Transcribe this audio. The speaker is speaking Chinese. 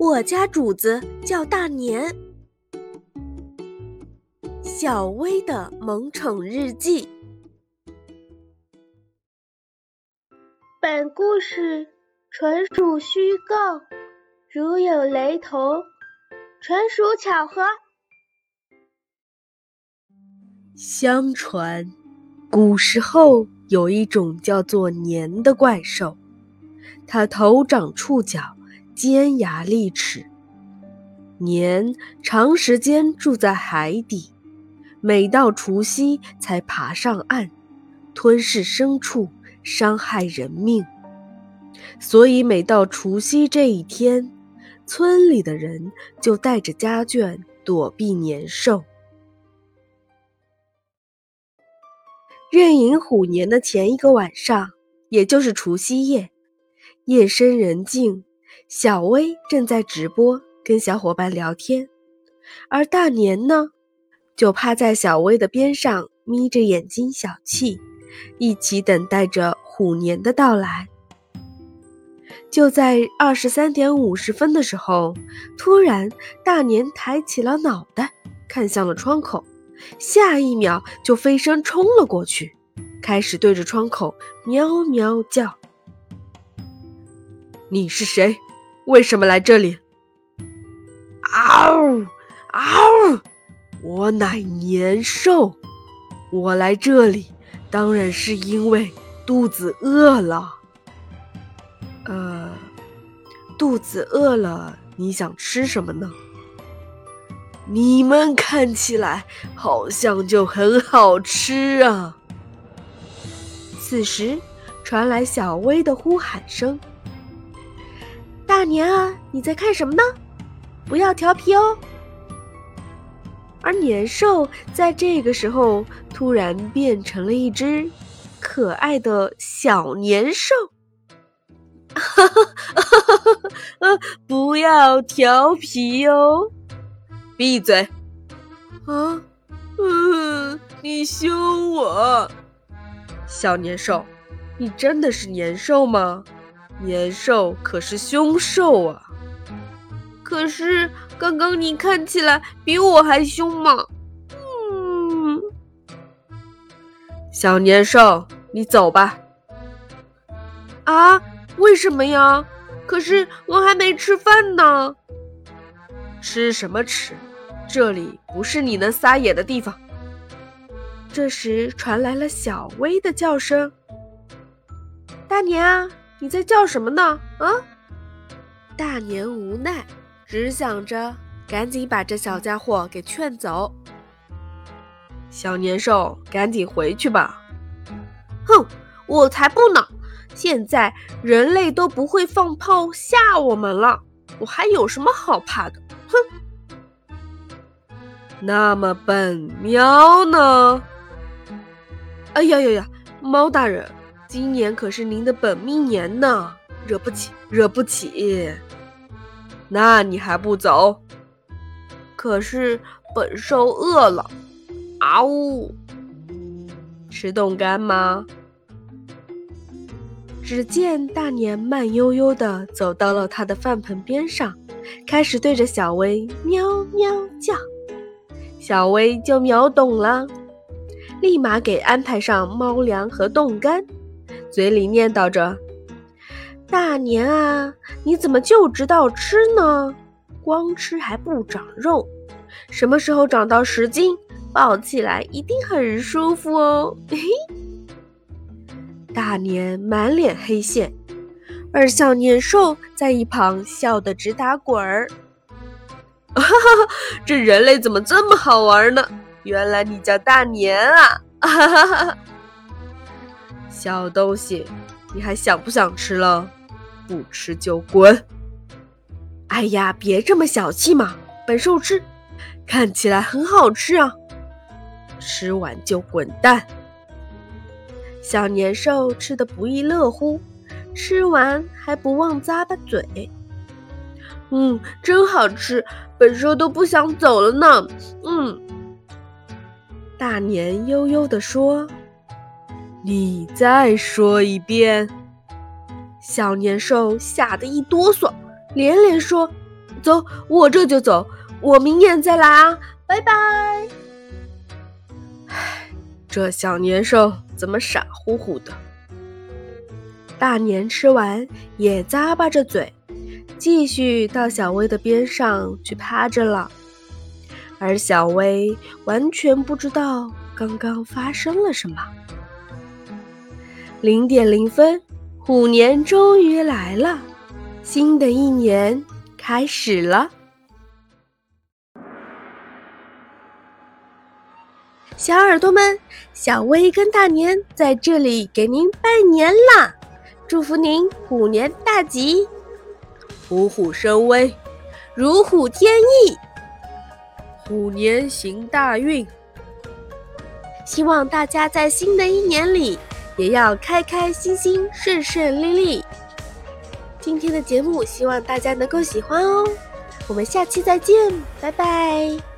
我家主子叫大年。小薇的萌宠日记。本故事纯属虚构，如有雷同，纯属巧合。相传，古时候有一种叫做年的怪兽，它头长触角，尖牙利齿。年长时间住在海底，每到除夕才爬上岸，吞噬牲畜，伤害人命。所以每到除夕这一天，村里的人就带着家眷躲避年兽。壬寅虎年的前一个晚上，也就是除夕夜，夜深人静，小薇正在直播跟小伙伴聊天，而大年呢，就趴在小薇的边上，眯着眼睛小憩，一起等待着虎年的到来。就在二十三点五十分的时候，突然大年抬起了脑袋，看向了窗口。下一秒就飞身冲了过去，开始对着窗口喵喵叫。你是谁？为什么来这里？嗷嗷！我乃年兽，我来这里当然是因为肚子饿了。呃，肚子饿了，你想吃什么呢？你们看起来好像就很好吃啊！此时传来小薇的呼喊声：“大年啊，你在看什么呢？不要调皮哦！”而年兽在这个时候突然变成了一只可爱的小年兽。哈哈哈哈哈！不要调皮哦！闭嘴！啊，嗯，你凶我，小年兽，你真的是年兽吗？年兽可是凶兽啊！可是刚刚你看起来比我还凶嘛！嗯，小年兽，你走吧。啊，为什么呀？可是我还没吃饭呢。吃什么吃？这里不是你能撒野的地方。这时传来了小薇的叫声：“大年啊，你在叫什么呢？”啊！大年无奈，只想着赶紧把这小家伙给劝走。小年兽，赶紧回去吧！哼，我才不呢！现在人类都不会放炮吓我们了，我还有什么好怕的？哼！那么本喵呢？哎呀呀呀，猫大人，今年可是您的本命年呢，惹不起，惹不起。那你还不走？可是本兽饿了，啊呜！吃冻干吗？只见大年慢悠悠地走到了他的饭盆边上，开始对着小薇喵喵叫。小薇就秒懂了，立马给安排上猫粮和冻干，嘴里念叨着：“大年啊，你怎么就知道吃呢？光吃还不长肉，什么时候长到十斤，抱起来一定很舒服哦。”嘿嘿。大年满脸黑线，而小年兽在一旁笑得直打滚儿。哈哈，这人类怎么这么好玩呢？原来你叫大年啊！哈哈哈哈，小东西，你还想不想吃了？不吃就滚！哎呀，别这么小气嘛，本兽吃，看起来很好吃啊！吃完就滚蛋！小年兽吃的不亦乐乎，吃完还不忘咂巴嘴。嗯，真好吃，本兽都不想走了呢。嗯，大年悠悠地说：“你再说一遍。”小年兽吓得一哆嗦，连连说：“走，我这就走，我明年再来啊，拜拜。唉，这小年兽怎么傻乎乎的？大年吃完也咂巴着嘴，继续到小薇的边上去趴着了。而小薇完全不知道刚刚发生了什么。零点零分，虎年终于来了，新的一年开始了。小耳朵们，小薇跟大年在这里给您拜年啦！祝福您虎年大吉，虎虎生威，如虎添翼。虎年行大运，希望大家在新的一年里也要开开心心、顺顺利利。今天的节目希望大家能够喜欢哦，我们下期再见，拜拜。